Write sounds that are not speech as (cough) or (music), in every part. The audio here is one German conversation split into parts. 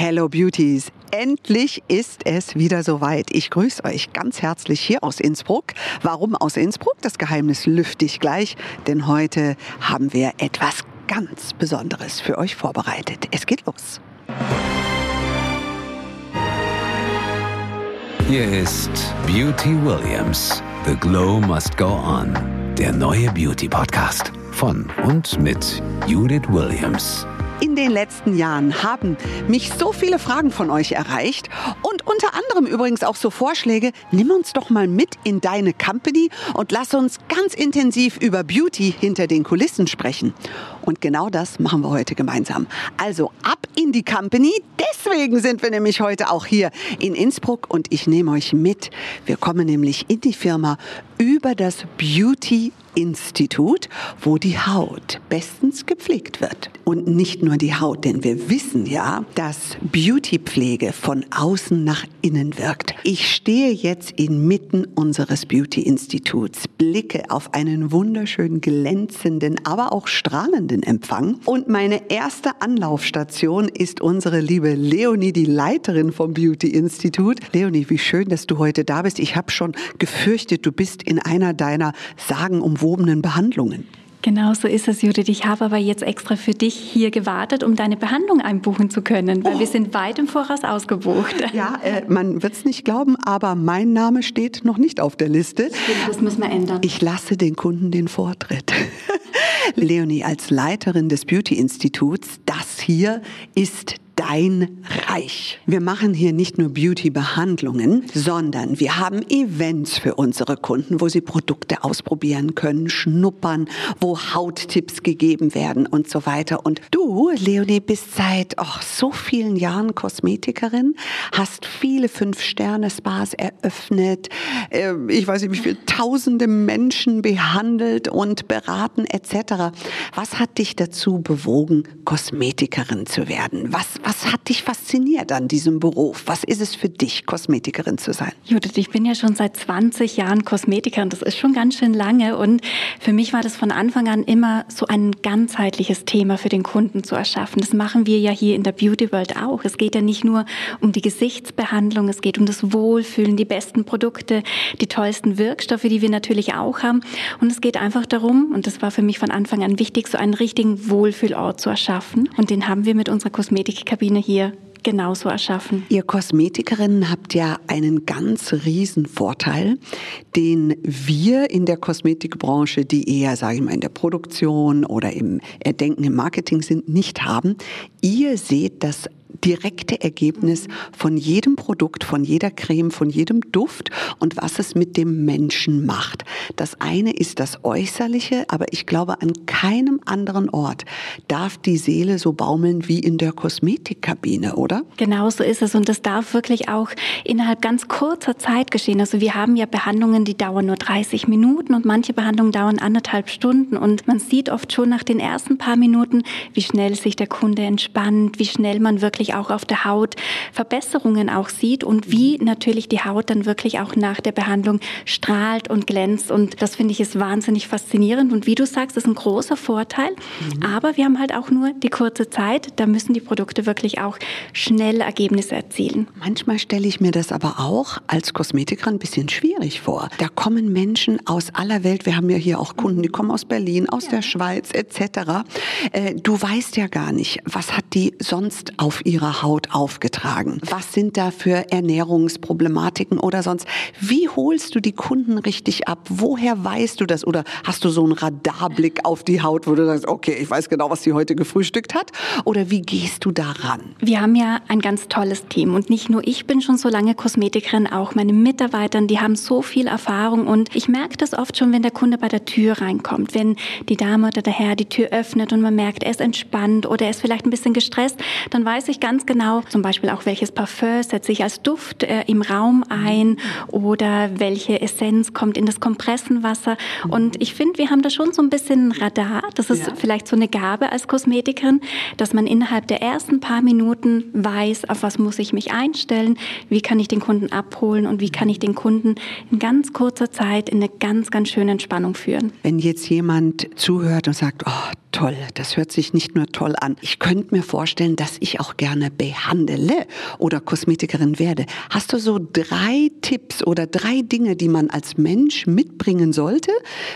Hello Beauties. Endlich ist es wieder soweit. Ich grüße euch ganz herzlich hier aus Innsbruck. Warum aus Innsbruck? Das Geheimnis lüfte ich gleich, denn heute haben wir etwas ganz Besonderes für euch vorbereitet. Es geht los. Hier ist Beauty Williams. The Glow Must Go On. Der neue Beauty Podcast von und mit Judith Williams. In den letzten Jahren haben mich so viele Fragen von euch erreicht und unter anderem übrigens auch so Vorschläge, nimm uns doch mal mit in deine Company und lass uns ganz intensiv über Beauty hinter den Kulissen sprechen. Und genau das machen wir heute gemeinsam. Also ab in die Company. Deswegen sind wir nämlich heute auch hier in Innsbruck und ich nehme euch mit. Wir kommen nämlich in die Firma über das Beauty Institut, wo die Haut bestens gepflegt wird. Und nicht nur die Haut, denn wir wissen ja, dass Beautypflege von außen nach innen wirkt. Ich stehe jetzt inmitten unseres Beauty Instituts, blicke auf einen wunderschönen glänzenden, aber auch strahlenden Empfang und meine erste Anlaufstation ist unsere liebe Leonie, die Leiterin vom Beauty Institut. Leonie, wie schön, dass du heute da bist. Ich habe schon gefürchtet, du bist in einer deiner sagenumwobenen Behandlungen. Genau so ist es, Judith. Ich habe aber jetzt extra für dich hier gewartet, um deine Behandlung einbuchen zu können, weil oh. wir sind weit im Voraus ausgebucht. Ja, äh, man wird es nicht glauben, aber mein Name steht noch nicht auf der Liste. Das müssen wir ändern. Ich lasse den Kunden den Vortritt. (laughs) Leonie, als Leiterin des Beauty Instituts, das hier ist dein Reich. Wir machen hier nicht nur Beauty-Behandlungen, sondern wir haben Events für unsere Kunden, wo sie Produkte ausprobieren können, schnuppern, wo Hauttipps gegeben werden und so weiter. Und du, Leonie, bist seit oh, so vielen Jahren Kosmetikerin, hast viele Fünf-Sterne-Spas eröffnet, äh, ich weiß nicht, wie viele tausende Menschen behandelt und beraten etc. Was hat dich dazu bewogen, Kosmetikerin zu werden? Was, was hat dich fasziniert an diesem Beruf? Was ist es für dich, Kosmetikerin zu sein? Judith, ich bin ja schon seit 20 Jahren Kosmetikerin. Das ist schon ganz schön lange. Und für mich war das von Anfang an immer so ein ganzheitliches Thema für den Kunden zu erschaffen. Das machen wir ja hier in der Beauty World auch. Es geht ja nicht nur um die Gesichtsbehandlung, es geht um das Wohlfühlen, die besten Produkte, die tollsten Wirkstoffe, die wir natürlich auch haben. Und es geht einfach darum, und das war für mich von Anfang an wichtig, so einen richtigen Wohlfühlort zu erschaffen. Und den haben wir mit unserer Kosmetik Kabine hier genauso erschaffen. Ihr Kosmetikerinnen habt ja einen ganz riesen Vorteil, den wir in der Kosmetikbranche, die eher, sage ich mal, in der Produktion oder im Erdenken im Marketing sind, nicht haben. Ihr seht das direkte Ergebnis von jedem Produkt, von jeder Creme, von jedem Duft und was es mit dem Menschen macht. Das eine ist das Äußerliche, aber ich glaube, an keinem anderen Ort darf die Seele so baumeln wie in der Kosmetikkabine, oder? Genau so ist es und das darf wirklich auch innerhalb ganz kurzer Zeit geschehen. Also wir haben ja Behandlungen, die dauern nur 30 Minuten und manche Behandlungen dauern anderthalb Stunden und man sieht oft schon nach den ersten paar Minuten, wie schnell sich der Kunde entspannt, wie schnell man wirklich wirklich auch auf der Haut Verbesserungen auch sieht und wie natürlich die Haut dann wirklich auch nach der Behandlung strahlt und glänzt. Und das finde ich ist wahnsinnig faszinierend. Und wie du sagst, ist ein großer Vorteil. Mhm. Aber wir haben halt auch nur die kurze Zeit. Da müssen die Produkte wirklich auch schnell Ergebnisse erzielen. Manchmal stelle ich mir das aber auch als Kosmetikerin ein bisschen schwierig vor. Da kommen Menschen aus aller Welt. Wir haben ja hier auch Kunden, die kommen aus Berlin, aus ja. der Schweiz etc. Äh, du weißt ja gar nicht, was hat die sonst auf ihrer Haut aufgetragen? Was sind da für Ernährungsproblematiken oder sonst? Wie holst du die Kunden richtig ab? Woher weißt du das? Oder hast du so einen Radarblick auf die Haut, wo du sagst, okay, ich weiß genau, was sie heute gefrühstückt hat? Oder wie gehst du daran? Wir haben ja ein ganz tolles Team und nicht nur ich bin schon so lange Kosmetikerin, auch meine Mitarbeiter, die haben so viel Erfahrung und ich merke das oft schon, wenn der Kunde bei der Tür reinkommt, wenn die Dame oder der Herr die Tür öffnet und man merkt, er ist entspannt oder er ist vielleicht ein bisschen gestresst, dann weiß ich ich ganz genau, zum Beispiel auch welches Parfum setze ich als Duft äh, im Raum ein oder welche Essenz kommt in das Kompressenwasser. Und ich finde, wir haben da schon so ein bisschen Radar. Das ist ja. vielleicht so eine Gabe als Kosmetikerin, dass man innerhalb der ersten paar Minuten weiß, auf was muss ich mich einstellen, wie kann ich den Kunden abholen und wie kann ich den Kunden in ganz kurzer Zeit in eine ganz, ganz schöne Entspannung führen. Wenn jetzt jemand zuhört und sagt, oh, toll, das hört sich nicht nur toll an. Ich könnte mir vorstellen, dass ich auch gerne gerne behandle oder Kosmetikerin werde, hast du so drei Tipps oder drei Dinge, die man als Mensch mitbringen sollte,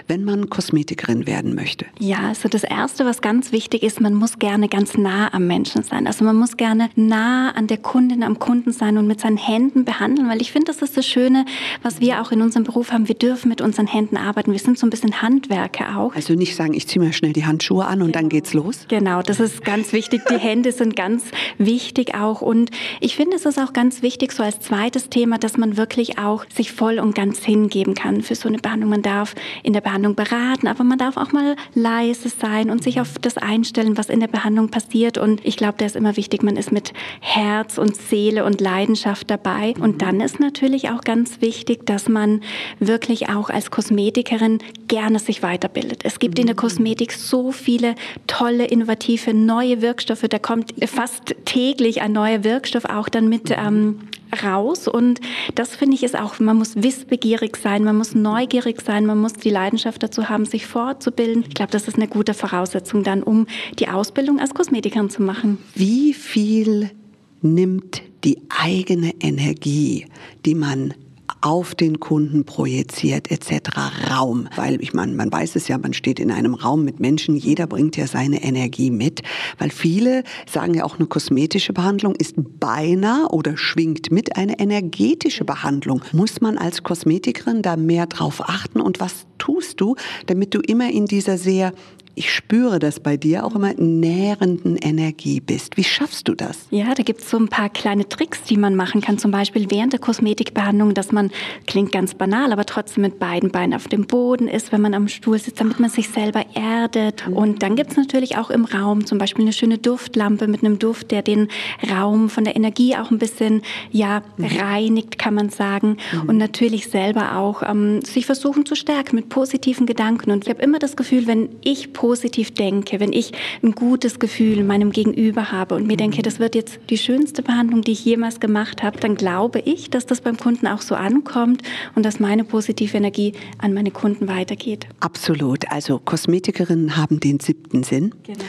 wenn man Kosmetikerin werden möchte? Ja, also das Erste, was ganz wichtig ist, man muss gerne ganz nah am Menschen sein. Also man muss gerne nah an der Kundin, am Kunden sein und mit seinen Händen behandeln, weil ich finde, das ist das Schöne, was wir auch in unserem Beruf haben. Wir dürfen mit unseren Händen arbeiten. Wir sind so ein bisschen Handwerker auch. Also nicht sagen, ich ziehe mir schnell die Handschuhe an und genau. dann geht's los? Genau, das ist ganz wichtig. Die Hände sind ganz wichtig auch. Und ich finde, es ist auch ganz wichtig, so als zweites Thema, dass man wirklich auch sich voll und ganz hingeben kann für so eine Behandlung. Man darf in der Behandlung beraten, aber man darf auch mal leise sein und sich auf das einstellen, was in der Behandlung passiert. Und ich glaube, da ist immer wichtig, man ist mit Herz und Seele und Leidenschaft dabei. Und dann ist natürlich auch ganz wichtig, dass man wirklich auch als Kosmetikerin gerne sich weiterbildet. Es gibt in der Kosmetik so viele tolle, innovative, neue Wirkstoffe. Da kommt fast täglich ein neuer Wirkstoff auch dann mit ähm, raus. Und das finde ich ist auch, man muss wissbegierig sein, man muss neugierig sein, man muss die Leidenschaft dazu haben, sich fortzubilden. Ich glaube, das ist eine gute Voraussetzung dann, um die Ausbildung als Kosmetikerin zu machen. Wie viel nimmt die eigene Energie, die man auf den Kunden projiziert etc. Raum. Weil ich meine, man weiß es ja, man steht in einem Raum mit Menschen, jeder bringt ja seine Energie mit. Weil viele sagen ja auch, eine kosmetische Behandlung ist beinahe oder schwingt mit eine energetische Behandlung. Muss man als Kosmetikerin da mehr drauf achten und was tust du, damit du immer in dieser sehr ich spüre das bei dir auch immer, nährenden Energie bist. Wie schaffst du das? Ja, da gibt es so ein paar kleine Tricks, die man machen kann. Zum Beispiel während der Kosmetikbehandlung, dass man, klingt ganz banal, aber trotzdem mit beiden Beinen auf dem Boden ist, wenn man am Stuhl sitzt, damit man sich selber erdet. Mhm. Und dann gibt es natürlich auch im Raum zum Beispiel eine schöne Duftlampe mit einem Duft, der den Raum von der Energie auch ein bisschen ja, mhm. reinigt, kann man sagen. Mhm. Und natürlich selber auch ähm, sich versuchen zu stärken mit positiven Gedanken. Und ich habe immer das Gefühl, wenn ich positiv denke, wenn ich ein gutes Gefühl meinem Gegenüber habe und mir denke, das wird jetzt die schönste Behandlung, die ich jemals gemacht habe, dann glaube ich, dass das beim Kunden auch so ankommt und dass meine positive Energie an meine Kunden weitergeht. Absolut. Also Kosmetikerinnen haben den siebten Sinn. Genau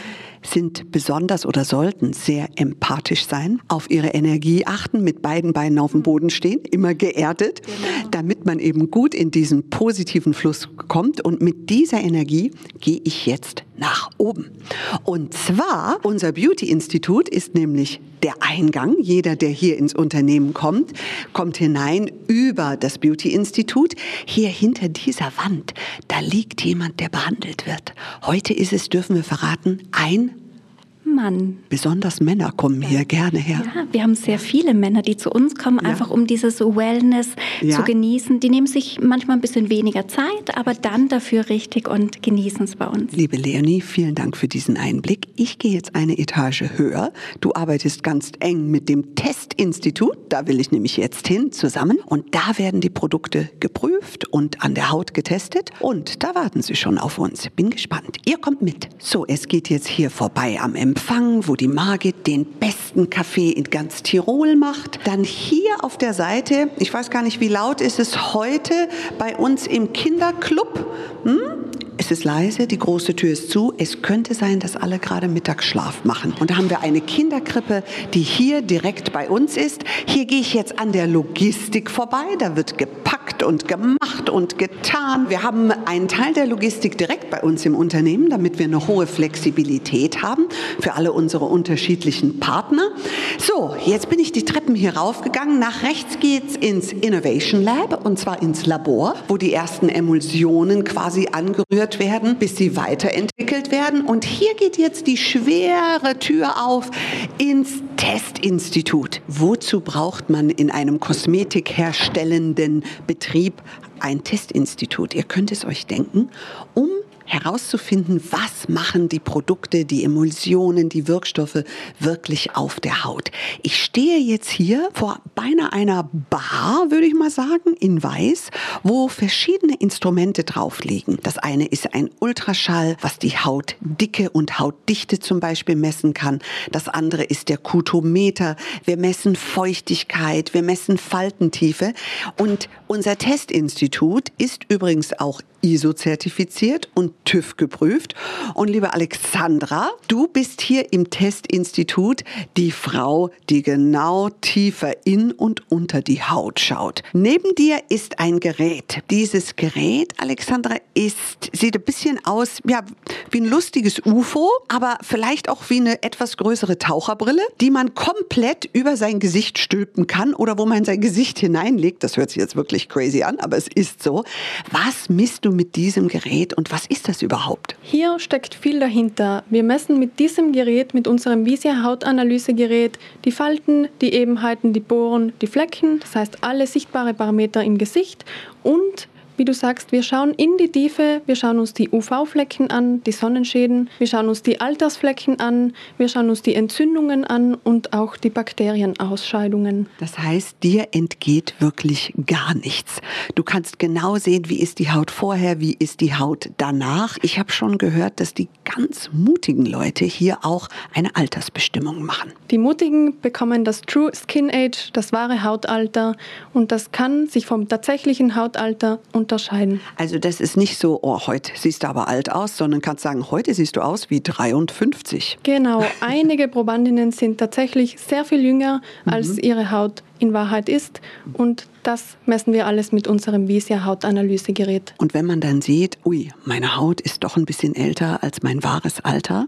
sind besonders oder sollten sehr empathisch sein, auf ihre Energie achten, mit beiden Beinen auf dem Boden stehen, immer geerdet, genau. damit man eben gut in diesen positiven Fluss kommt. Und mit dieser Energie gehe ich jetzt nach oben. Und zwar, unser Beauty-Institut ist nämlich der Eingang. Jeder, der hier ins Unternehmen kommt, kommt hinein über das Beauty-Institut. Hier hinter dieser Wand, da liegt jemand, der behandelt wird. Heute ist es, dürfen wir verraten, ein Mann. Besonders Männer kommen ja. hier gerne her. Ja, wir haben sehr viele Männer, die zu uns kommen, ja. einfach um dieses Wellness zu genießen. Die nehmen sich manchmal ein bisschen weniger Zeit, aber dann dafür richtig und genießen es bei uns. Liebe Leonie, vielen Dank für diesen Einblick. Ich gehe jetzt eine Etage höher. Du arbeitest ganz eng mit dem Testinstitut, da will ich nämlich jetzt hin, zusammen. Und da werden die Produkte geprüft und an der Haut getestet. Und da warten sie schon auf uns. Bin gespannt. Ihr kommt mit. So, es geht jetzt hier vorbei am Empfang. Empfang, wo die Margit den besten Kaffee in ganz Tirol macht. Dann hier auf der Seite, ich weiß gar nicht, wie laut ist es heute bei uns im Kinderclub. Hm? Es ist leise, die große Tür ist zu. Es könnte sein, dass alle gerade Mittagsschlaf machen. Und da haben wir eine Kinderkrippe, die hier direkt bei uns ist. Hier gehe ich jetzt an der Logistik vorbei. Da wird gepackt und gemacht und getan. Wir haben einen Teil der Logistik direkt bei uns im Unternehmen, damit wir eine hohe Flexibilität haben für alle unsere unterschiedlichen Partner. So, jetzt bin ich die Treppen hier raufgegangen. Nach rechts geht's ins Innovation Lab und zwar ins Labor, wo die ersten Emulsionen quasi angerührt werden, bis sie weiterentwickelt werden. Und hier geht jetzt die schwere Tür auf ins Testinstitut. Wozu braucht man in einem kosmetikherstellenden Betrieb ein Testinstitut? Ihr könnt es euch denken, um herauszufinden, was machen die Produkte, die Emulsionen, die Wirkstoffe wirklich auf der Haut. Ich stehe jetzt hier vor beinahe einer Bar, würde ich mal sagen, in Weiß, wo verschiedene Instrumente drauf liegen. Das eine ist ein Ultraschall, was die Hautdicke und Hautdichte zum Beispiel messen kann. Das andere ist der Kutometer. Wir messen Feuchtigkeit, wir messen Faltentiefe. Und unser Testinstitut ist übrigens auch ISO-zertifiziert und TÜV geprüft. Und liebe Alexandra, du bist hier im Testinstitut die Frau, die genau tiefer in und unter die Haut schaut. Neben dir ist ein Gerät. Dieses Gerät, Alexandra, ist, sieht ein bisschen aus, ja, wie ein lustiges UFO, aber vielleicht auch wie eine etwas größere Taucherbrille, die man komplett über sein Gesicht stülpen kann oder wo man sein Gesicht hineinlegt. Das hört sich jetzt wirklich crazy an, aber es ist so. Was misst du mit diesem Gerät und was ist das überhaupt? Hier steckt viel dahinter. Wir messen mit diesem Gerät, mit unserem Visia Hautanalysegerät, die Falten, die Ebenheiten, die Poren, die Flecken, das heißt alle sichtbare Parameter im Gesicht und wie du sagst, wir schauen in die Tiefe, wir schauen uns die UV-Flecken an, die Sonnenschäden, wir schauen uns die Altersflecken an, wir schauen uns die Entzündungen an und auch die Bakterienausscheidungen. Das heißt, dir entgeht wirklich gar nichts. Du kannst genau sehen, wie ist die Haut vorher, wie ist die Haut danach. Ich habe schon gehört, dass die ganz mutigen Leute hier auch eine Altersbestimmung machen. Die mutigen bekommen das True Skin Age, das wahre Hautalter und das kann sich vom tatsächlichen Hautalter und unterscheiden. Also das ist nicht so, oh, heute siehst du aber alt aus, sondern kannst sagen, heute siehst du aus wie 53. Genau, (laughs) einige Probandinnen sind tatsächlich sehr viel jünger, als mhm. ihre Haut in Wahrheit ist. Und das messen wir alles mit unserem Visia Hautanalysegerät. Und wenn man dann sieht, ui, meine Haut ist doch ein bisschen älter als mein wahres Alter,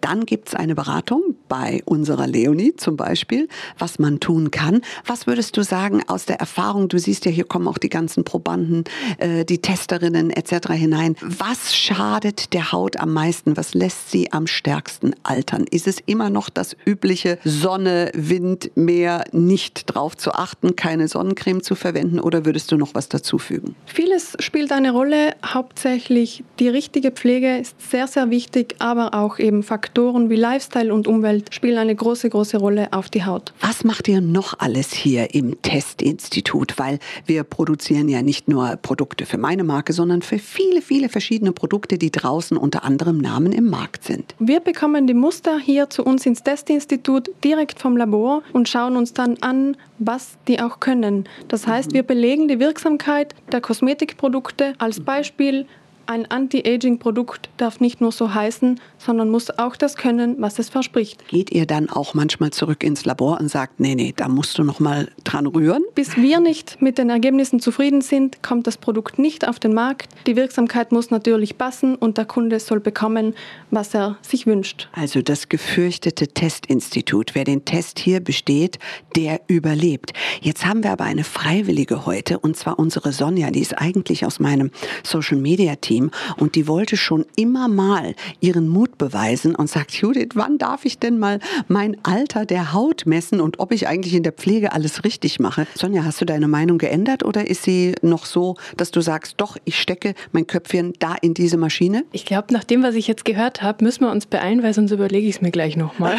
dann gibt es eine Beratung bei unserer Leonie zum Beispiel, was man tun kann. Was würdest du sagen aus der Erfahrung? Du siehst ja, hier kommen auch die ganzen Probanden, äh, die Testerinnen etc. hinein. Was schadet der Haut am meisten? Was lässt sie am stärksten altern? Ist es immer noch das übliche Sonne, Wind, Meer, nicht drauf zu achten, keine Sonnencreme zu verwenden oder würdest du noch was dazufügen? Vieles spielt eine Rolle. Hauptsächlich die richtige Pflege ist sehr, sehr wichtig, aber auch eben Faktoren wie Lifestyle und Umwelt spielen eine große, große Rolle auf die Haut. Was macht ihr noch alles hier im Testinstitut? Weil wir produzieren ja nicht nur Produkte für meine Marke, sondern für viele, viele verschiedene Produkte, die draußen unter anderem Namen im Markt sind. Wir bekommen die Muster hier zu uns ins Testinstitut direkt vom Labor und schauen uns dann an, was die auch können. Das heißt, wir belegen die Wirksamkeit der Kosmetikprodukte als Beispiel ein Anti-Aging-Produkt darf nicht nur so heißen, sondern muss auch das können, was es verspricht. Geht ihr dann auch manchmal zurück ins Labor und sagt, nee, nee, da musst du noch mal dran rühren? Bis wir nicht mit den Ergebnissen zufrieden sind, kommt das Produkt nicht auf den Markt. Die Wirksamkeit muss natürlich passen und der Kunde soll bekommen, was er sich wünscht. Also das gefürchtete Testinstitut. Wer den Test hier besteht, der überlebt. Jetzt haben wir aber eine Freiwillige heute und zwar unsere Sonja, die ist eigentlich aus meinem Social Media Team Team und die wollte schon immer mal ihren Mut beweisen und sagt, Judith, wann darf ich denn mal mein Alter der Haut messen und ob ich eigentlich in der Pflege alles richtig mache? Sonja, hast du deine Meinung geändert oder ist sie noch so, dass du sagst, doch, ich stecke mein Köpfchen da in diese Maschine? Ich glaube, nach dem, was ich jetzt gehört habe, müssen wir uns beeilen, weil sonst überlege ich es mir gleich nochmal.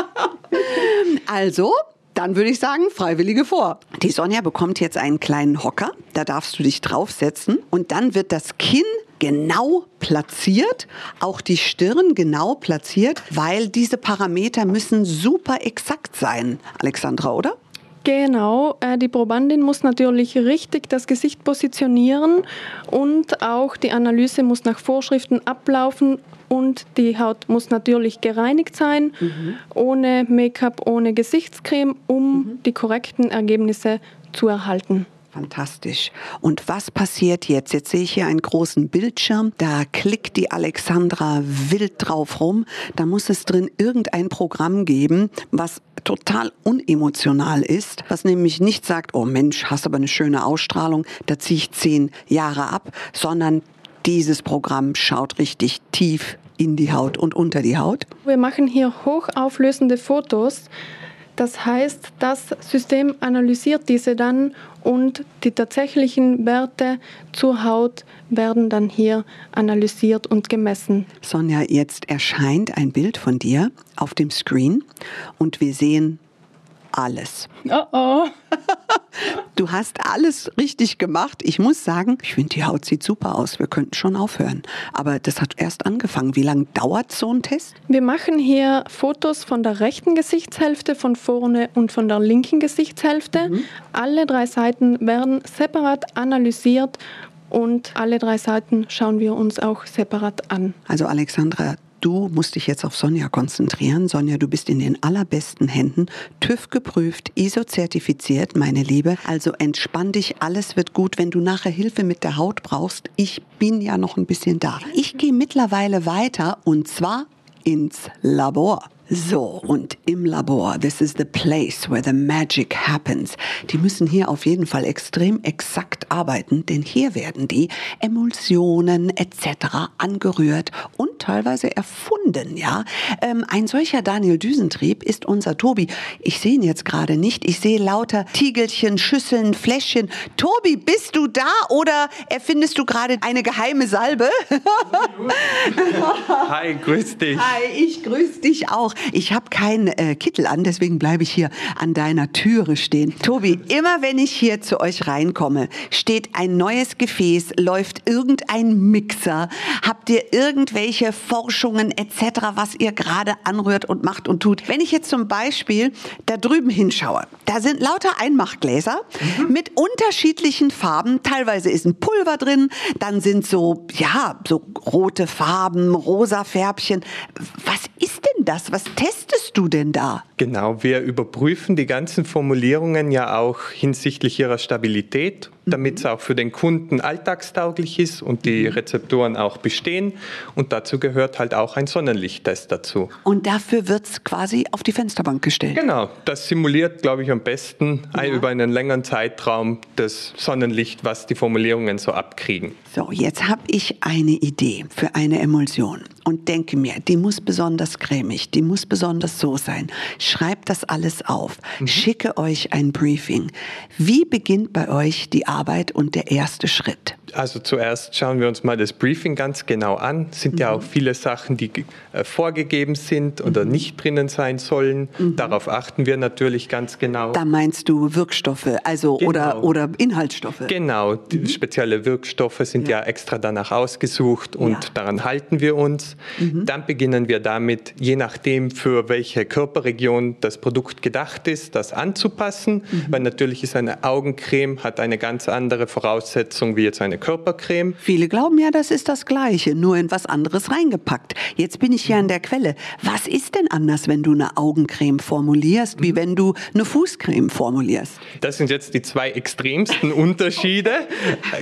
(laughs) also, dann würde ich sagen, Freiwillige vor. Die Sonja bekommt jetzt einen kleinen Hocker, da darfst du dich draufsetzen und dann wird das Kinn genau platziert, auch die Stirn genau platziert, weil diese Parameter müssen super exakt sein, Alexandra, oder? Genau, äh, die Probandin muss natürlich richtig das Gesicht positionieren und auch die Analyse muss nach Vorschriften ablaufen und die Haut muss natürlich gereinigt sein, mhm. ohne Make-up, ohne Gesichtscreme, um mhm. die korrekten Ergebnisse zu erhalten. Fantastisch. Und was passiert jetzt? Jetzt sehe ich hier einen großen Bildschirm. Da klickt die Alexandra wild drauf rum. Da muss es drin irgendein Programm geben, was total unemotional ist, was nämlich nicht sagt, oh Mensch, hast aber eine schöne Ausstrahlung, da ziehe ich zehn Jahre ab, sondern dieses Programm schaut richtig tief in die Haut und unter die Haut. Wir machen hier hochauflösende Fotos das heißt, das System analysiert diese dann und die tatsächlichen Werte zur Haut werden dann hier analysiert und gemessen. Sonja, jetzt erscheint ein Bild von dir auf dem Screen und wir sehen alles. Oh oh. (laughs) Du hast alles richtig gemacht. Ich muss sagen, ich finde, die Haut sieht super aus. Wir könnten schon aufhören. Aber das hat erst angefangen. Wie lange dauert so ein Test? Wir machen hier Fotos von der rechten Gesichtshälfte, von vorne und von der linken Gesichtshälfte. Mhm. Alle drei Seiten werden separat analysiert und alle drei Seiten schauen wir uns auch separat an. Also Alexandra, du musst dich jetzt auf Sonja konzentrieren. Sonja, du bist in den allerbesten Händen. TÜV geprüft, ISO zertifiziert, meine Liebe. Also entspann dich, alles wird gut. Wenn du nachher Hilfe mit der Haut brauchst, ich bin ja noch ein bisschen da. Ich gehe mittlerweile weiter und zwar ins Labor. So, und im Labor, this is the place where the magic happens. Die müssen hier auf jeden Fall extrem exakt arbeiten, denn hier werden die Emulsionen etc. angerührt und teilweise erfunden, ja. Ähm, ein solcher Daniel Düsentrieb ist unser Tobi. Ich sehe ihn jetzt gerade nicht. Ich sehe lauter Tiegelchen, Schüsseln, Fläschchen. Tobi, bist du da oder erfindest du gerade eine geheime Salbe? (laughs) Hi, grüß dich. Hi, ich grüße dich auch. Ich habe keinen äh, Kittel an, deswegen bleibe ich hier an deiner Türe stehen. Tobi, immer wenn ich hier zu euch reinkomme, steht ein neues Gefäß, läuft irgendein Mixer, habt ihr irgendwelche Forschungen etc., was ihr gerade anrührt und macht und tut. Wenn ich jetzt zum Beispiel da drüben hinschaue, da sind lauter Einmachgläser mhm. mit unterschiedlichen Farben. Teilweise ist ein Pulver drin, dann sind so, ja, so rote Farben, rosa Färbchen. Was ist denn das? Was testest du denn da? Genau, wir überprüfen die ganzen Formulierungen ja auch hinsichtlich ihrer Stabilität damit es auch für den Kunden alltagstauglich ist und die mhm. Rezeptoren auch bestehen. Und dazu gehört halt auch ein Sonnenlichttest dazu. Und dafür wird es quasi auf die Fensterbank gestellt? Genau, das simuliert, glaube ich, am besten ja. über einen längeren Zeitraum das Sonnenlicht, was die Formulierungen so abkriegen. So, jetzt habe ich eine Idee für eine Emulsion und denke mir, die muss besonders cremig, die muss besonders so sein. Schreibt das alles auf, mhm. schicke euch ein Briefing. Wie beginnt bei euch die Arbeit und der erste Schritt? Also zuerst schauen wir uns mal das Briefing ganz genau an. Es sind mhm. ja auch viele Sachen, die äh, vorgegeben sind oder mhm. nicht drinnen sein sollen. Mhm. Darauf achten wir natürlich ganz genau. Da meinst du Wirkstoffe, also genau. oder, oder Inhaltsstoffe? Genau, mhm. spezielle Wirkstoffe sind ja. ja. extra danach ausgesucht und ja. daran halten wir uns. Mhm. Dann beginnen wir damit, je nachdem, für welche Körperregion das Produkt gedacht ist, das anzupassen. Mhm. Weil natürlich ist eine Augencreme, hat eine ganz andere Voraussetzung wie jetzt eine Körpercreme. Viele glauben ja, das ist das Gleiche, nur in was anderes reingepackt. Jetzt bin ich hier an der Quelle. Was ist denn anders, wenn du eine Augencreme formulierst, wie wenn du eine Fußcreme formulierst? Das sind jetzt die zwei extremsten Unterschiede.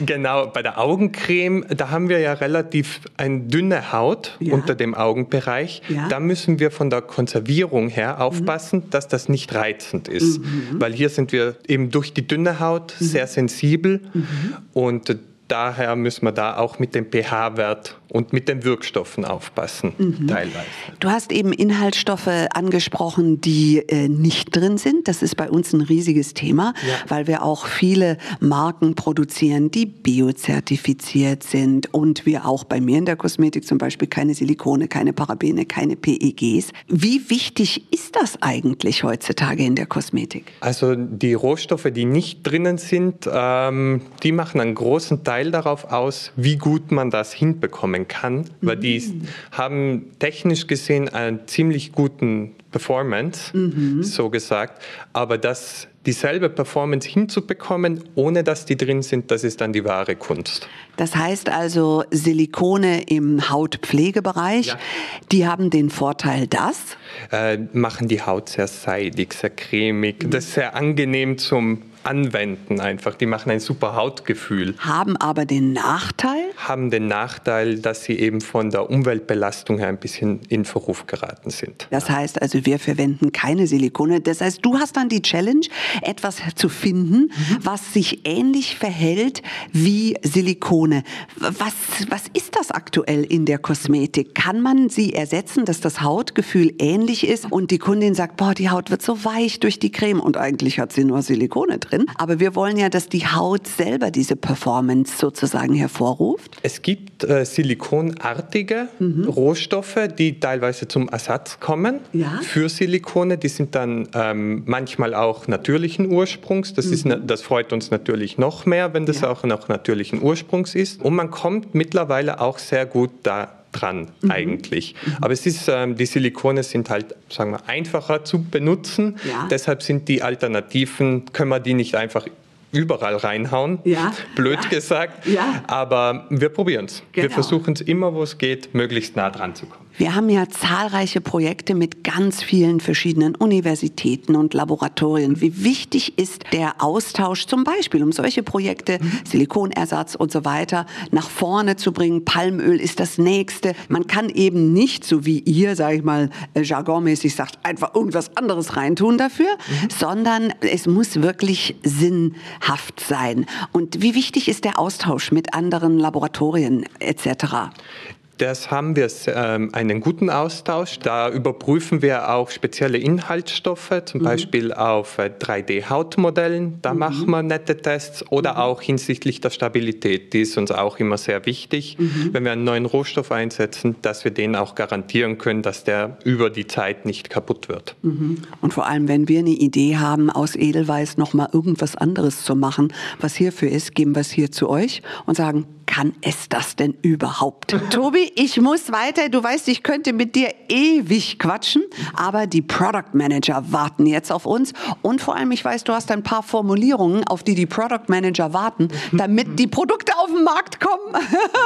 genau, bei der Augencreme, da haben wir ja relativ eine dünne Haut ja. unter dem Augenbereich. Ja. Da müssen wir von der Konservierung her mhm. aufpassen, mhm. dass das nicht reizend ist. Mhm. Weil hier sind wir eben durch die dünne Haut mhm. sehr sensibel mhm. und daher müssen wir da auch mit dem pH-Wert und mit den Wirkstoffen aufpassen, mhm. teilweise. Du hast eben Inhaltsstoffe angesprochen, die äh, nicht drin sind. Das ist bei uns ein riesiges Thema, ja. weil wir auch viele Marken produzieren, die biozertifiziert sind und wir auch bei mir in der Kosmetik zum Beispiel keine Silikone, keine Parabene, keine PEGs. Wie wichtig ist das eigentlich heutzutage in der Kosmetik? Also die Rohstoffe, die nicht drinnen sind, ähm, die machen einen großen Teil darauf aus, wie gut man das hinbekommt bekommen kann, weil mhm. die haben technisch gesehen einen ziemlich guten Performance, mhm. so gesagt, aber das dieselbe Performance hinzubekommen, ohne dass die drin sind, das ist dann die wahre Kunst. Das heißt also Silikone im Hautpflegebereich, ja. die haben den Vorteil, dass äh, machen die Haut sehr seidig, sehr cremig, mhm. das ist sehr angenehm zum anwenden einfach. Die machen ein super Hautgefühl. Haben aber den Nachteil? Haben den Nachteil, dass sie eben von der Umweltbelastung her ein bisschen in Verruf geraten sind. Das heißt also, wir verwenden keine Silikone. Das heißt, du hast dann die Challenge, etwas zu finden, mhm. was sich ähnlich verhält wie Silikone. Was, was ist das aktuell in der Kosmetik? Kann man sie ersetzen, dass das Hautgefühl ähnlich ist und die Kundin sagt, boah, die Haut wird so weich durch die Creme und eigentlich hat sie nur Silikone drin? Drin. Aber wir wollen ja, dass die Haut selber diese Performance sozusagen hervorruft. Es gibt äh, silikonartige mhm. Rohstoffe, die teilweise zum Ersatz kommen ja. für Silikone. Die sind dann ähm, manchmal auch natürlichen Ursprungs. Das, mhm. ist, das freut uns natürlich noch mehr, wenn das ja. auch noch natürlichen Ursprungs ist. Und man kommt mittlerweile auch sehr gut da dran mhm. eigentlich. Aber es ist, ähm, die Silikone sind halt, sagen wir, einfacher zu benutzen. Ja. Deshalb sind die Alternativen, können wir die nicht einfach überall reinhauen. Ja. Blöd ja. gesagt. Ja. Aber wir probieren es. Genau. Wir versuchen es immer, wo es geht, möglichst nah dran zu kommen. Wir haben ja zahlreiche Projekte mit ganz vielen verschiedenen Universitäten und Laboratorien. Wie wichtig ist der Austausch zum Beispiel, um solche Projekte, Silikonersatz und so weiter, nach vorne zu bringen? Palmöl ist das nächste. Man kann eben nicht, so wie ihr, sage ich mal, äh, jargonmäßig sagt, einfach irgendwas anderes reintun dafür, sondern es muss wirklich sinnhaft sein. Und wie wichtig ist der Austausch mit anderen Laboratorien etc.? Das haben wir ähm, einen guten Austausch. Da überprüfen wir auch spezielle Inhaltsstoffe, zum mhm. Beispiel auf äh, 3D-Hautmodellen. Da mhm. machen wir nette Tests oder mhm. auch hinsichtlich der Stabilität. Die ist uns auch immer sehr wichtig, mhm. wenn wir einen neuen Rohstoff einsetzen, dass wir den auch garantieren können, dass der über die Zeit nicht kaputt wird. Mhm. Und vor allem, wenn wir eine Idee haben, aus Edelweiß noch mal irgendwas anderes zu machen, was hierfür ist, geben wir es hier zu euch und sagen, kann es das denn überhaupt? (laughs) Tobi, ich muss weiter. Du weißt, ich könnte mit dir ewig quatschen, aber die Product Manager warten jetzt auf uns. Und vor allem, ich weiß, du hast ein paar Formulierungen, auf die die Product Manager warten, damit die Produkte auf den Markt kommen.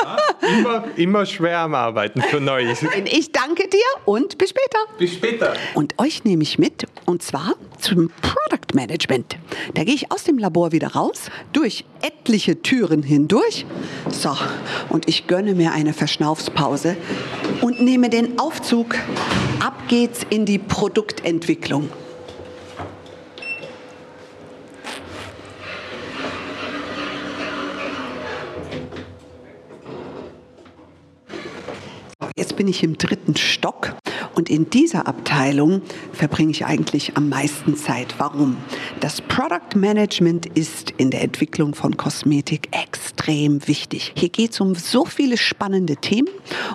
Ja, immer, immer schwer am Arbeiten für Neues. (laughs) Ich danke dir und bis später. Bis später. Und euch nehme ich mit, und zwar zum Product Management. Da gehe ich aus dem Labor wieder raus, durch etliche Türen hindurch. So, und ich gönne mir eine Verschnaufspause und nehme den Aufzug. Ab geht's in die Produktentwicklung. Jetzt bin ich im dritten Stock und in dieser Abteilung verbringe ich eigentlich am meisten Zeit. Warum? Das Product Management ist in der Entwicklung von Kosmetik extrem wichtig. Hier geht es um so viele spannende Themen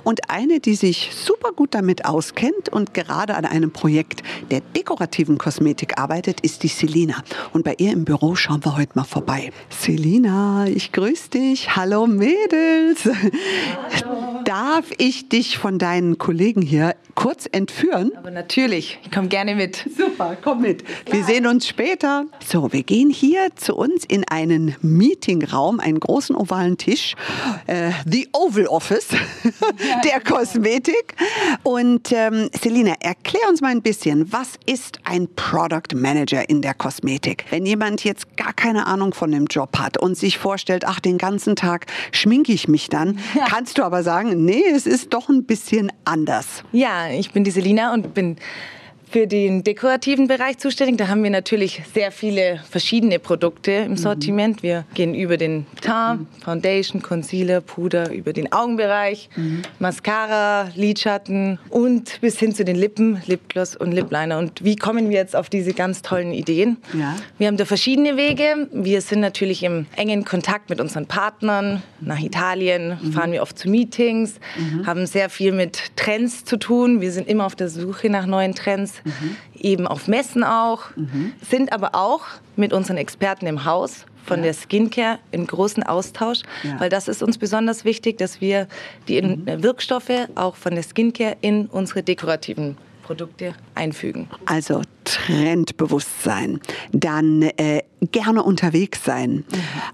und eine, die sich super gut damit auskennt und gerade an einem Projekt der dekorativen Kosmetik arbeitet, ist die Selina. Und bei ihr im Büro schauen wir heute mal vorbei. Selina, ich grüße dich. Hallo Mädels. Hallo. Darf ich dich von deinen Kollegen hier kurz entführen? Aber natürlich, ich komme gerne mit. Super, komm mit. Wir sehen uns später. So, wir gehen hier zu uns in einen Meetingraum, einen großen ovalen Tisch, äh, The Oval Office (laughs) der Kosmetik. Und ähm, Selina, erklär uns mal ein bisschen, was ist ein Product Manager in der Kosmetik? Wenn jemand jetzt gar keine Ahnung von dem Job hat und sich vorstellt, ach, den ganzen Tag schminke ich mich dann, ja. kannst du aber sagen, nee, es ist doch ein bisschen anders. Ja, ich bin die Selina und bin für den dekorativen Bereich zuständig. Da haben wir natürlich sehr viele verschiedene Produkte im mhm. Sortiment. Wir gehen über den Teint, Foundation, Concealer, Puder, über den Augenbereich, mhm. Mascara, Lidschatten und bis hin zu den Lippen, Lipgloss und Lipliner. Und wie kommen wir jetzt auf diese ganz tollen Ideen? Ja. Wir haben da verschiedene Wege. Wir sind natürlich im engen Kontakt mit unseren Partnern. Nach Italien mhm. fahren wir oft zu Meetings, mhm. haben sehr viel mit Trends zu tun. Wir sind immer auf der Suche nach neuen Trends mhm. eben auf Messen auch, mhm. sind aber auch mit unseren Experten im Haus von ja. der Skincare im großen Austausch, ja. weil das ist uns besonders wichtig, dass wir die mhm. Wirkstoffe auch von der Skincare in unsere dekorativen Produkte einfügen. Also Trendbewusstsein, dann äh, gerne unterwegs sein. Mhm.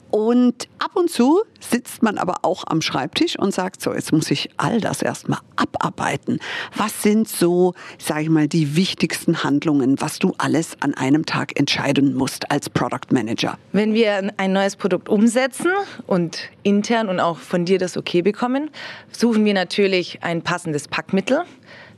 Und ab und zu sitzt man aber auch am Schreibtisch und sagt, so, jetzt muss ich all das erstmal abarbeiten. Was sind so, sage ich mal, die wichtigsten Handlungen, was du alles an einem Tag entscheiden musst als Product Manager? Wenn wir ein neues Produkt umsetzen und intern und auch von dir das okay bekommen, suchen wir natürlich ein passendes Packmittel.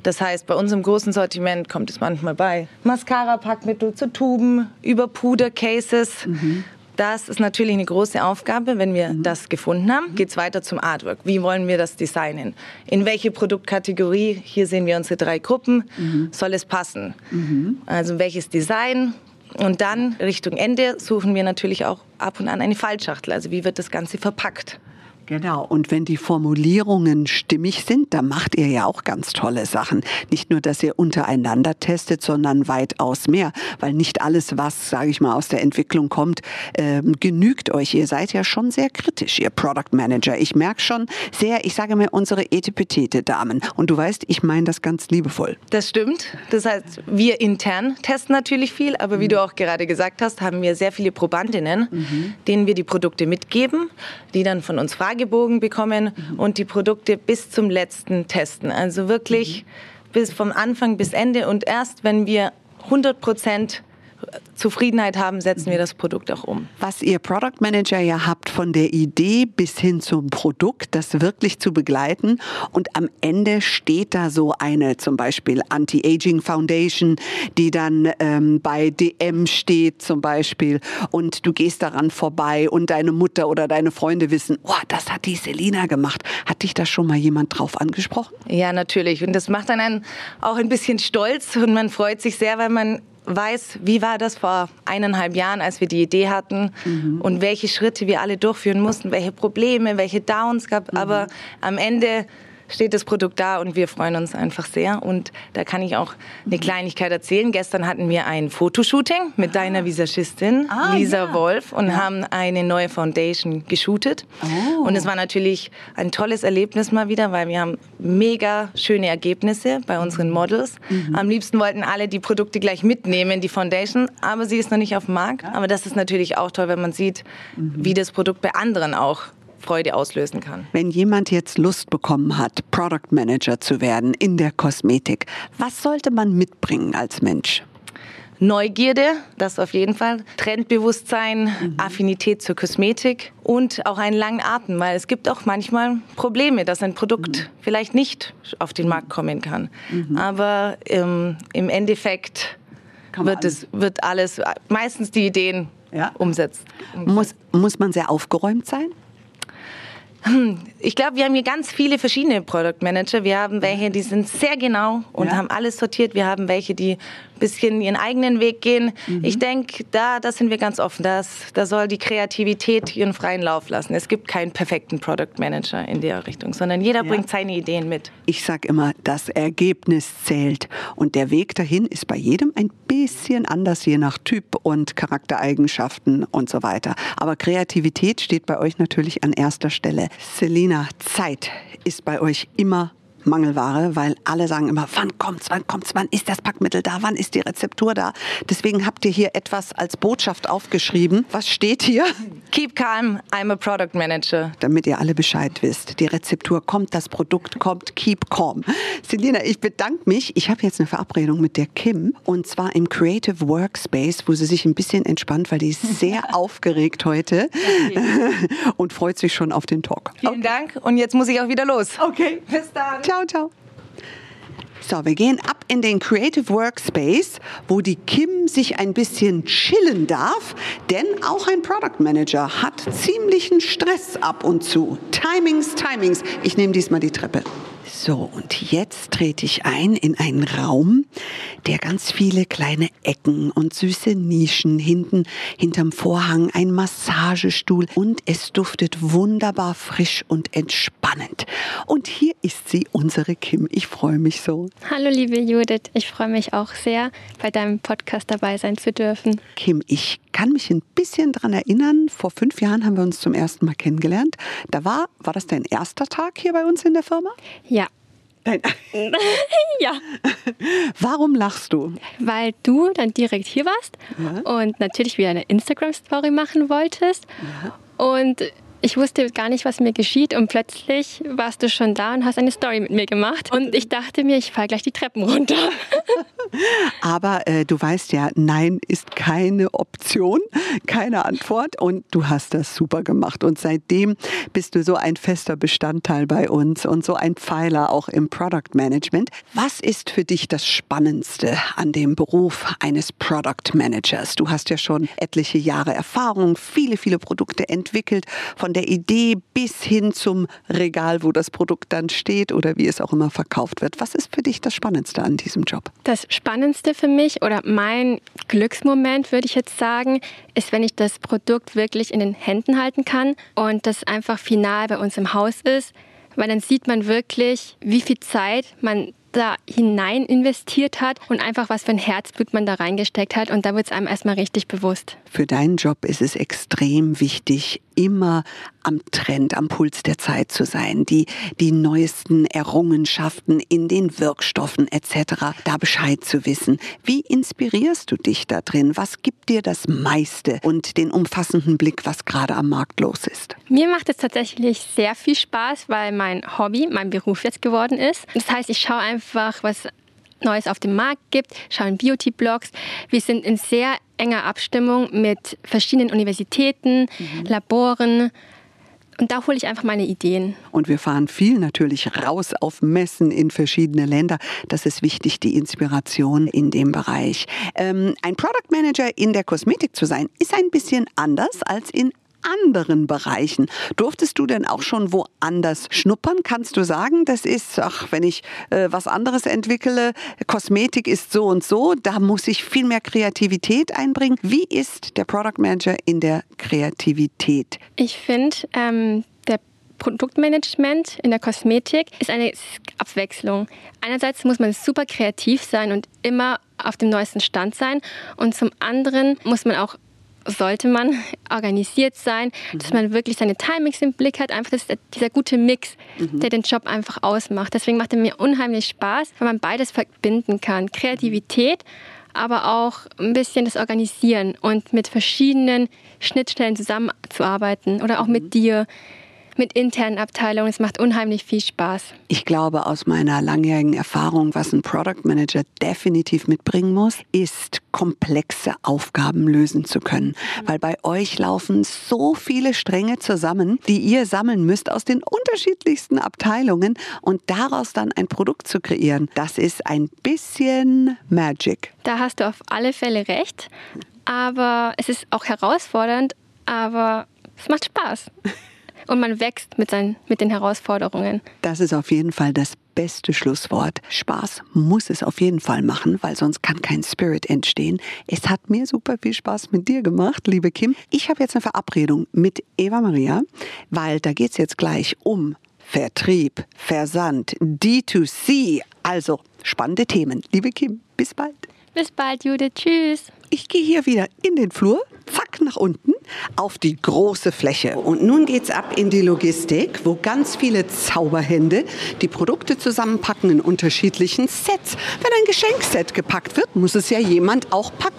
Das heißt, bei uns im großen Sortiment kommt es manchmal bei Mascara-Packmittel zu Tuben, über Puder-Cases. Mhm. Das ist natürlich eine große Aufgabe. Wenn wir mhm. das gefunden haben, geht es weiter zum Artwork. Wie wollen wir das designen? In welche Produktkategorie? Hier sehen wir unsere drei Gruppen. Mhm. Soll es passen? Mhm. Also welches Design? Und dann Richtung Ende suchen wir natürlich auch ab und an eine Fallschachtel. Also wie wird das Ganze verpackt? Genau, und wenn die Formulierungen stimmig sind, dann macht ihr ja auch ganz tolle Sachen. Nicht nur, dass ihr untereinander testet, sondern weitaus mehr, weil nicht alles, was, sage ich mal, aus der Entwicklung kommt, ähm, genügt euch. Ihr seid ja schon sehr kritisch, ihr Product Manager. Ich merke schon sehr, ich sage mir, unsere etipetete Damen. Und du weißt, ich meine das ganz liebevoll. Das stimmt. Das heißt, wir intern testen natürlich viel, aber wie mhm. du auch gerade gesagt hast, haben wir sehr viele Probandinnen, mhm. denen wir die Produkte mitgeben, die dann von uns Fragebogen bekommen mhm. und die Produkte bis zum letzten testen. Also wirklich mhm. bis vom Anfang bis Ende und erst wenn wir 100 Prozent Zufriedenheit haben, setzen wir das Produkt auch um. Was ihr Product Manager ja habt, von der Idee bis hin zum Produkt, das wirklich zu begleiten und am Ende steht da so eine zum Beispiel Anti-Aging Foundation, die dann ähm, bei DM steht zum Beispiel und du gehst daran vorbei und deine Mutter oder deine Freunde wissen, oh, das hat die Selina gemacht. Hat dich da schon mal jemand drauf angesprochen? Ja, natürlich. Und das macht dann einen auch ein bisschen stolz und man freut sich sehr, weil man weiß, wie war das vor eineinhalb Jahren, als wir die Idee hatten mhm. und welche Schritte wir alle durchführen mussten, welche Probleme, welche Downs gab. Mhm. Aber am Ende steht das Produkt da und wir freuen uns einfach sehr. Und da kann ich auch eine Kleinigkeit erzählen. Gestern hatten wir ein Fotoshooting mit ah. deiner Visagistin, ah, Lisa ja. Wolf, und ja. haben eine neue Foundation geshootet. Oh. Und es war natürlich ein tolles Erlebnis mal wieder, weil wir haben mega schöne Ergebnisse bei unseren Models. Mhm. Am liebsten wollten alle die Produkte gleich mitnehmen, die Foundation, aber sie ist noch nicht auf dem Markt. Aber das ist natürlich auch toll, wenn man sieht, mhm. wie das Produkt bei anderen auch Freude auslösen kann. Wenn jemand jetzt Lust bekommen hat, Product Manager zu werden in der Kosmetik, was sollte man mitbringen als Mensch? Neugierde, das auf jeden Fall, Trendbewusstsein, mhm. Affinität zur Kosmetik und auch einen langen Atem, weil es gibt auch manchmal Probleme, dass ein Produkt mhm. vielleicht nicht auf den Markt kommen kann. Mhm. Aber ähm, im Endeffekt wird, es, wird alles, meistens die Ideen ja. umsetzt. Muss, muss man sehr aufgeräumt sein? Ich glaube, wir haben hier ganz viele verschiedene Product Manager. Wir haben welche, die sind sehr genau und ja. haben alles sortiert. Wir haben welche, die bisschen ihren eigenen Weg gehen. Mhm. Ich denke, da, da sind wir ganz offen. Das, da soll die Kreativität ihren freien Lauf lassen. Es gibt keinen perfekten Product Manager in der Richtung, sondern jeder ja. bringt seine Ideen mit. Ich sage immer, das Ergebnis zählt. Und der Weg dahin ist bei jedem ein bisschen anders, je nach Typ und Charaktereigenschaften und so weiter. Aber Kreativität steht bei euch natürlich an erster Stelle. Selina, Zeit ist bei euch immer Mangelware, weil alle sagen immer, wann kommt's, wann kommt's, wann ist das Packmittel da, wann ist die Rezeptur da. Deswegen habt ihr hier etwas als Botschaft aufgeschrieben. Was steht hier? Keep calm, I'm a product manager. Damit ihr alle Bescheid wisst. Die Rezeptur kommt, das Produkt kommt, keep calm. Selina, ich bedanke mich. Ich habe jetzt eine Verabredung mit der Kim und zwar im Creative Workspace, wo sie sich ein bisschen entspannt, weil die ist sehr (laughs) aufgeregt heute okay. (laughs) und freut sich schon auf den Talk. Vielen okay. Dank und jetzt muss ich auch wieder los. Okay, bis dann. Ciao. Ciao, ciao. So, wir gehen ab in den Creative Workspace, wo die Kim sich ein bisschen chillen darf, denn auch ein Product Manager hat ziemlichen Stress ab und zu. Timings, Timings. Ich nehme diesmal die Treppe. So, und jetzt trete ich ein in einen Raum, der ganz viele kleine Ecken und süße Nischen hinten hinterm Vorhang, ein Massagestuhl und es duftet wunderbar frisch und entspannend. Und hier ist sie, unsere Kim. Ich freue mich so. Hallo liebe Judith, ich freue mich auch sehr, bei deinem Podcast dabei sein zu dürfen. Kim, ich kann mich ein bisschen daran erinnern, vor fünf Jahren haben wir uns zum ersten Mal kennengelernt. Da war, war das dein erster Tag hier bei uns in der Firma? Ja. Nein. (laughs) ja. Warum lachst du? Weil du dann direkt hier warst ja. und natürlich wieder eine Instagram-Story machen wolltest. Ja. Und ich wusste gar nicht, was mir geschieht und plötzlich warst du schon da und hast eine Story mit mir gemacht und ich dachte mir, ich falle gleich die Treppen runter. (laughs) Aber äh, du weißt ja, nein ist keine Option, keine Antwort und du hast das super gemacht und seitdem bist du so ein fester Bestandteil bei uns und so ein Pfeiler auch im Product Management. Was ist für dich das Spannendste an dem Beruf eines Product Managers? Du hast ja schon etliche Jahre Erfahrung, viele, viele Produkte entwickelt, von der Idee bis hin zum Regal, wo das Produkt dann steht oder wie es auch immer verkauft wird. Was ist für dich das Spannendste an diesem Job? Das Spannendste für mich oder mein Glücksmoment, würde ich jetzt sagen, ist, wenn ich das Produkt wirklich in den Händen halten kann und das einfach final bei uns im Haus ist, weil dann sieht man wirklich, wie viel Zeit man da hinein investiert hat und einfach was für ein Herzblut man da reingesteckt hat. Und da wird es einem erstmal richtig bewusst. Für deinen Job ist es extrem wichtig, immer am Trend, am Puls der Zeit zu sein, die, die neuesten Errungenschaften in den Wirkstoffen etc. da Bescheid zu wissen. Wie inspirierst du dich da drin? Was gibt dir das meiste und den umfassenden Blick, was gerade am Markt los ist? Mir macht es tatsächlich sehr viel Spaß, weil mein Hobby mein Beruf jetzt geworden ist. Das heißt, ich schaue einfach, was Neues auf dem Markt gibt, schauen Beauty-Blogs. Wir sind in sehr enger Abstimmung mit verschiedenen Universitäten, mhm. Laboren. Und da hole ich einfach meine Ideen. Und wir fahren viel natürlich raus auf Messen in verschiedene Länder. Das ist wichtig, die Inspiration in dem Bereich. Ähm, ein Product Manager in der Kosmetik zu sein, ist ein bisschen anders als in anderen Bereichen. Durftest du denn auch schon woanders schnuppern? Kannst du sagen, das ist, ach, wenn ich äh, was anderes entwickle, Kosmetik ist so und so, da muss ich viel mehr Kreativität einbringen. Wie ist der Product Manager in der Kreativität? Ich finde, ähm, der Produktmanagement in der Kosmetik ist eine Abwechslung. Einerseits muss man super kreativ sein und immer auf dem neuesten Stand sein und zum anderen muss man auch sollte man organisiert sein, mhm. dass man wirklich seine Timings im Blick hat. Einfach das, dieser gute Mix, mhm. der den Job einfach ausmacht. Deswegen macht er mir unheimlich Spaß, weil man beides verbinden kann. Kreativität, aber auch ein bisschen das Organisieren und mit verschiedenen Schnittstellen zusammenzuarbeiten oder auch mhm. mit dir mit internen Abteilungen. Es macht unheimlich viel Spaß. Ich glaube, aus meiner langjährigen Erfahrung, was ein Product Manager definitiv mitbringen muss, ist komplexe Aufgaben lösen zu können. Weil bei euch laufen so viele Stränge zusammen, die ihr sammeln müsst aus den unterschiedlichsten Abteilungen und daraus dann ein Produkt zu kreieren. Das ist ein bisschen Magic. Da hast du auf alle Fälle recht. Aber es ist auch herausfordernd, aber es macht Spaß. (laughs) und man wächst mit, seinen, mit den Herausforderungen. Das ist auf jeden Fall das beste Schlusswort. Spaß muss es auf jeden Fall machen, weil sonst kann kein Spirit entstehen. Es hat mir super viel Spaß mit dir gemacht, liebe Kim. Ich habe jetzt eine Verabredung mit Eva Maria, weil da geht es jetzt gleich um Vertrieb, Versand, D2C. Also spannende Themen. Liebe Kim, bis bald. Bis bald, Judith. Tschüss. Ich gehe hier wieder in den Flur, zack nach unten auf die große Fläche. Und nun geht's ab in die Logistik, wo ganz viele Zauberhände die Produkte zusammenpacken in unterschiedlichen Sets. Wenn ein Geschenkset gepackt wird, muss es ja jemand auch pack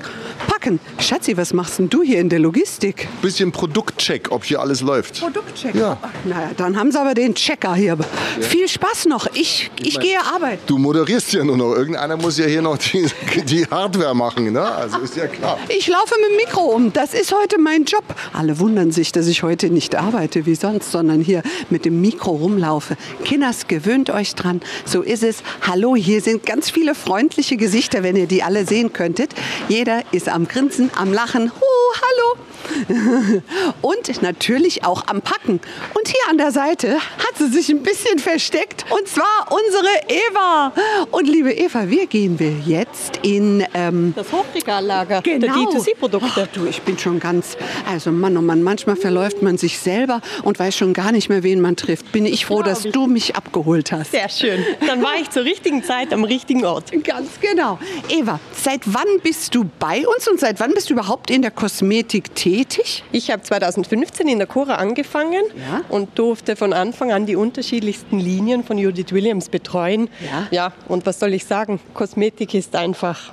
packen. Schatzi, was machst denn du hier in der Logistik? Bisschen Produktcheck, ob hier alles läuft. Produktcheck? Ja. Ach, naja, dann haben sie aber den Checker hier. Ja. Viel Spaß noch. Ich, ich, ich gehe arbeiten. Du moderierst ja nur noch. Irgendeiner muss ja hier noch die, (laughs) die Hardware machen. Ne? Also ist ja klar. Ich laufe mit dem Mikro um. Das ist heute mein Job. Alle wundern sich, dass ich heute nicht arbeite wie sonst, sondern hier mit dem Mikro rumlaufe. Kinders, gewöhnt euch dran. So ist es. Hallo, hier sind ganz viele freundliche Gesichter, wenn ihr die alle sehen könntet. Jeder ist am Grinsen, am Lachen. Huh, hallo. (laughs) und natürlich auch am Packen. Und hier an der Seite hat sie sich ein bisschen versteckt. Und zwar unsere Eva. Und liebe Eva, wir gehen wir jetzt in ähm, das Hochregallager genau. der D2C-Produkte. Du, ich bin schon ganz, also Mann, oh Mann, manchmal verläuft man sich selber und weiß schon gar nicht mehr, wen man trifft. Bin ich froh, dass du mich abgeholt hast. Sehr schön. Dann war ich zur richtigen Zeit am richtigen Ort. Ganz genau. Eva, seit wann bist du bei uns und seit wann bist du überhaupt in der Kosmetik tätig? tätig? Ich habe 2015 in der Cora angefangen ja. und durfte von Anfang an die unterschiedlichsten Linien von Judith Williams betreuen. Ja. ja, und was soll ich sagen? Kosmetik ist einfach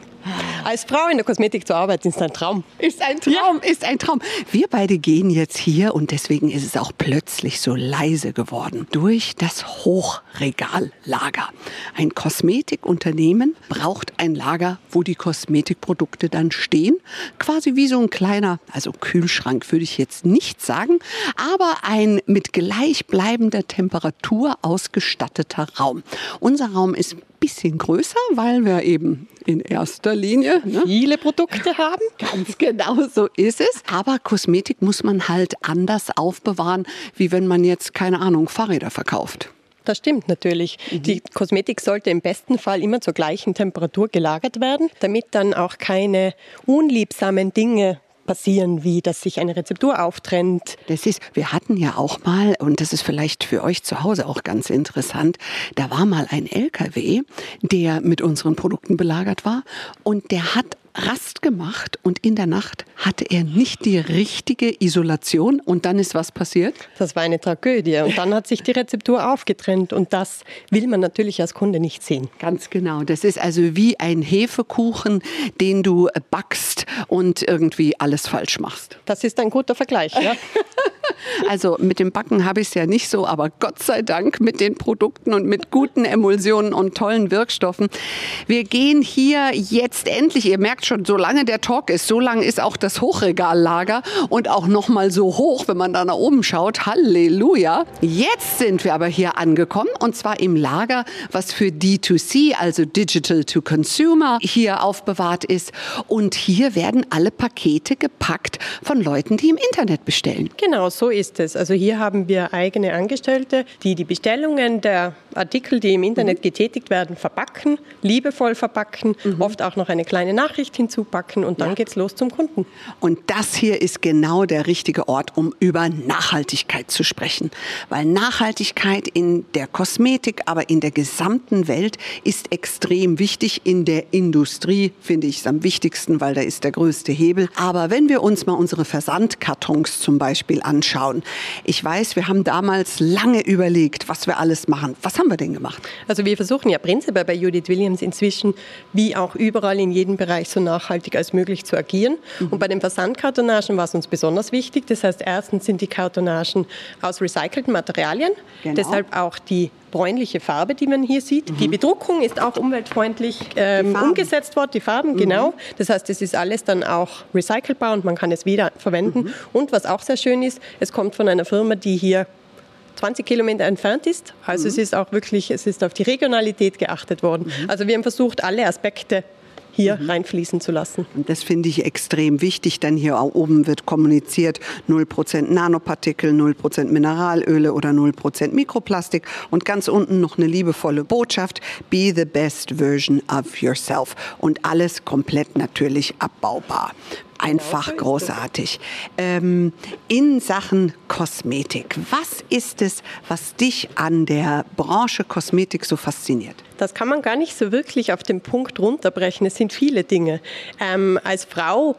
als Frau in der Kosmetik zu arbeiten ist ein Traum. Ist ein Traum, ja. ist ein Traum. Wir beide gehen jetzt hier und deswegen ist es auch plötzlich so leise geworden durch das Hochregallager. Ein Kosmetikunternehmen braucht ein Lager, wo die Kosmetikprodukte dann stehen. Quasi wie so ein kleiner, also Kühlschrank würde ich jetzt nicht sagen, aber ein mit gleichbleibender Temperatur ausgestatteter Raum. Unser Raum ist bisschen größer, weil wir eben in erster Linie ne? viele Produkte haben. Ganz genau so ist es. Aber Kosmetik muss man halt anders aufbewahren, wie wenn man jetzt, keine Ahnung, Fahrräder verkauft. Das stimmt natürlich. Mhm. Die Kosmetik sollte im besten Fall immer zur gleichen Temperatur gelagert werden, damit dann auch keine unliebsamen Dinge passieren, wie dass sich eine Rezeptur auftrennt. Das ist, wir hatten ja auch mal, und das ist vielleicht für euch zu Hause auch ganz interessant, da war mal ein LKW, der mit unseren Produkten belagert war und der hat Rast gemacht und in der Nacht hatte er nicht die richtige Isolation und dann ist was passiert? Das war eine Tragödie und dann hat sich die Rezeptur aufgetrennt und das will man natürlich als Kunde nicht sehen. Ganz genau. Das ist also wie ein Hefekuchen, den du backst und irgendwie alles falsch machst. Das ist ein guter Vergleich, ja. (laughs) Also mit dem Backen habe ich es ja nicht so, aber Gott sei Dank mit den Produkten und mit guten Emulsionen und tollen Wirkstoffen. Wir gehen hier jetzt endlich, ihr merkt schon, solange der Talk ist, so lang ist auch das Hochregallager und auch noch mal so hoch, wenn man da nach oben schaut. Halleluja. Jetzt sind wir aber hier angekommen und zwar im Lager, was für D2C, also Digital to Consumer, hier aufbewahrt ist. Und hier werden alle Pakete gepackt von Leuten, die im Internet bestellen. Genau, so ist es. Also hier haben wir eigene Angestellte, die die Bestellungen der Artikel, die im Internet mhm. getätigt werden, verpacken, liebevoll verpacken, mhm. oft auch noch eine kleine Nachricht hinzupacken und dann ja. geht's los zum Kunden. Und das hier ist genau der richtige Ort, um über Nachhaltigkeit zu sprechen, weil Nachhaltigkeit in der Kosmetik, aber in der gesamten Welt ist extrem wichtig. In der Industrie finde ich es am wichtigsten, weil da ist der größte Hebel. Aber wenn wir uns mal unsere Versandkartons zum Beispiel anschauen, ich weiß, wir haben damals lange überlegt, was wir alles machen. Was haben wir denn gemacht? Also wir versuchen ja prinzipiell bei Judith Williams inzwischen, wie auch überall in jedem Bereich, so nachhaltig als möglich zu agieren. Mhm. Und bei den Versandkartonagen war es uns besonders wichtig. Das heißt, erstens sind die Kartonagen aus recycelten Materialien, genau. deshalb auch die bräunliche Farbe, die man hier sieht. Mhm. Die Bedruckung ist auch umweltfreundlich ähm, umgesetzt worden, die Farben, mhm. genau. Das heißt, es ist alles dann auch recycelbar und man kann es wieder verwenden. Mhm. Und was auch sehr schön ist, es kommt von einer Firma, die hier 20 Kilometer entfernt ist. Also mhm. es ist auch wirklich, es ist auf die Regionalität geachtet worden. Mhm. Also wir haben versucht, alle Aspekte hier mhm. reinfließen zu lassen. Und das finde ich extrem wichtig, denn hier oben wird kommuniziert 0% Nanopartikel, 0% Mineralöle oder 0% Mikroplastik und ganz unten noch eine liebevolle Botschaft, be the best version of yourself und alles komplett natürlich abbaubar einfach großartig. Ähm, in Sachen Kosmetik, was ist es, was dich an der Branche Kosmetik so fasziniert? Das kann man gar nicht so wirklich auf den Punkt runterbrechen. Es sind viele Dinge. Ähm, als Frau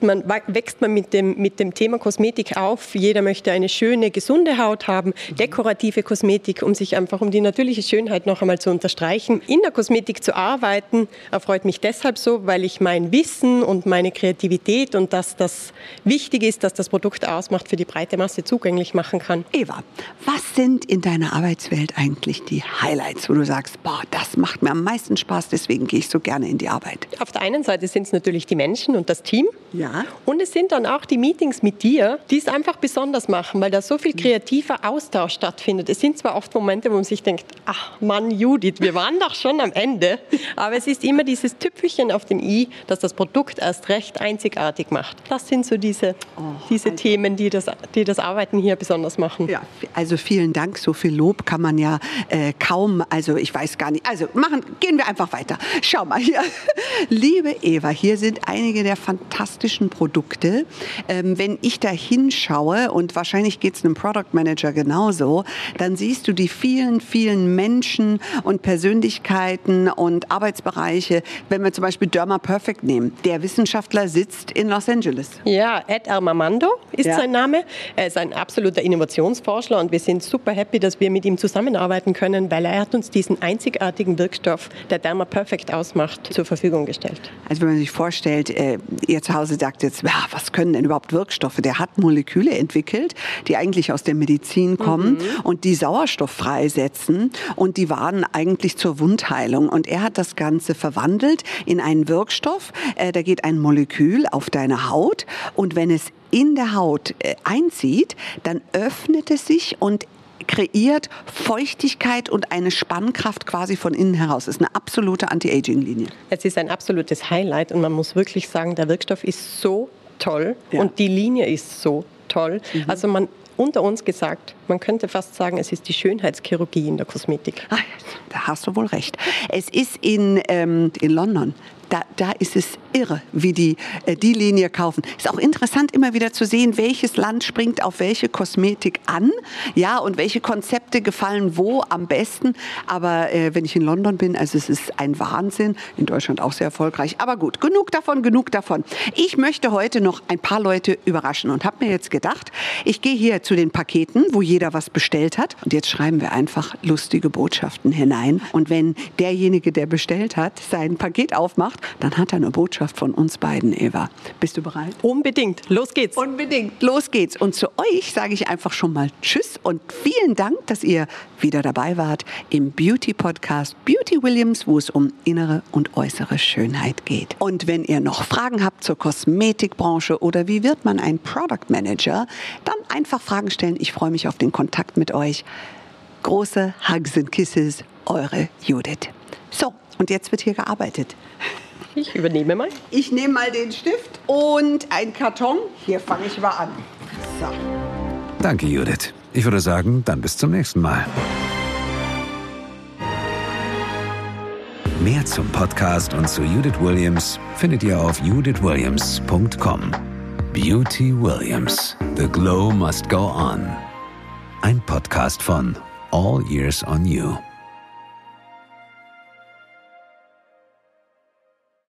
man, wächst man mit dem, mit dem Thema Kosmetik auf. Jeder möchte eine schöne, gesunde Haut haben, dekorative Kosmetik, um sich einfach um die natürliche Schönheit noch einmal zu unterstreichen. In der Kosmetik zu arbeiten erfreut mich deshalb so, weil ich mein Wissen und meine Kreativität und dass das wichtig ist, dass das Produkt ausmacht, für die breite Masse zugänglich machen kann. Eva, was sind in deiner Arbeitswelt eigentlich die Highlights, wo du sagst, boah, das macht mir am meisten Spaß, deswegen gehe ich so gerne in die Arbeit? Auf der einen Seite sind es natürlich die Menschen und das Team. Ja. Und es sind dann auch die Meetings mit dir, die es einfach besonders machen, weil da so viel kreativer Austausch stattfindet. Es sind zwar oft Momente, wo man sich denkt, ach Mann, Judith, wir waren doch schon am Ende. Aber es ist immer dieses Tüpfelchen auf dem i, dass das Produkt erst recht einzigartig macht. Das sind so diese, oh, diese also. Themen, die das, die das Arbeiten hier besonders machen. Ja, also vielen Dank. So viel Lob kann man ja äh, kaum, also ich weiß gar nicht. Also machen, gehen wir einfach weiter. Schau mal hier. (laughs) Liebe Eva, hier sind einige der fantastischen Produkte. Ähm, wenn ich da hinschaue, und wahrscheinlich geht es einem Product Manager genauso, dann siehst du die vielen, vielen Menschen und Persönlichkeiten und Arbeitsbereiche. Wenn wir zum Beispiel Derma Perfect nehmen. Der Wissenschaftler sitzt in Los Angeles. Ja, Ed Armamando ist ja. sein Name. Er ist ein absoluter Innovationsforscher und wir sind super happy, dass wir mit ihm zusammenarbeiten können, weil er hat uns diesen einzigartigen Wirkstoff, der Derma Perfect ausmacht, zur Verfügung gestellt. Also wenn man sich vorstellt, äh, ihr zu Hause sagt jetzt, ja, was können denn überhaupt Wirkstoffe? Der hat Moleküle entwickelt, die eigentlich aus der Medizin kommen mhm. und die Sauerstoff freisetzen und die waren eigentlich zur Wundheilung. Und er hat das Ganze verwandelt in einen Wirkstoff. Äh, da geht ein Molekül auf deine Haut und wenn es in der Haut äh, einzieht, dann öffnet es sich und kreiert Feuchtigkeit und eine Spannkraft quasi von innen heraus. Das ist eine absolute Anti-Aging-Linie. Es ist ein absolutes Highlight und man muss wirklich sagen, der Wirkstoff ist so toll ja. und die Linie ist so toll. Mhm. Also man unter uns gesagt, man könnte fast sagen, es ist die Schönheitschirurgie in der Kosmetik. Ach, da hast du wohl recht. Es ist in, ähm, in London da, da ist es irre, wie die äh, die Linie kaufen. Ist auch interessant immer wieder zu sehen, welches Land springt auf welche Kosmetik an, ja, und welche Konzepte gefallen wo am besten. Aber äh, wenn ich in London bin, also es ist ein Wahnsinn. In Deutschland auch sehr erfolgreich. Aber gut, genug davon, genug davon. Ich möchte heute noch ein paar Leute überraschen und habe mir jetzt gedacht, ich gehe hier zu den Paketen, wo jeder was bestellt hat. Und jetzt schreiben wir einfach lustige Botschaften hinein. Und wenn derjenige, der bestellt hat, sein Paket aufmacht, dann hat er eine Botschaft von uns beiden, Eva. Bist du bereit? Unbedingt. Los geht's. Unbedingt. Los geht's. Und zu euch sage ich einfach schon mal Tschüss und vielen Dank, dass ihr wieder dabei wart im Beauty Podcast Beauty Williams, wo es um innere und äußere Schönheit geht. Und wenn ihr noch Fragen habt zur Kosmetikbranche oder wie wird man ein Product Manager, dann einfach Fragen stellen. Ich freue mich auf den Kontakt mit euch. Große Hugs and Kisses, eure Judith. So, und jetzt wird hier gearbeitet. Ich übernehme mal. Ich nehme mal den Stift und einen Karton. Hier fange ich mal an. So. Danke, Judith. Ich würde sagen, dann bis zum nächsten Mal. Mehr zum Podcast und zu Judith Williams findet ihr auf judithwilliams.com. Beauty Williams. The Glow Must Go On. Ein Podcast von All Years on You.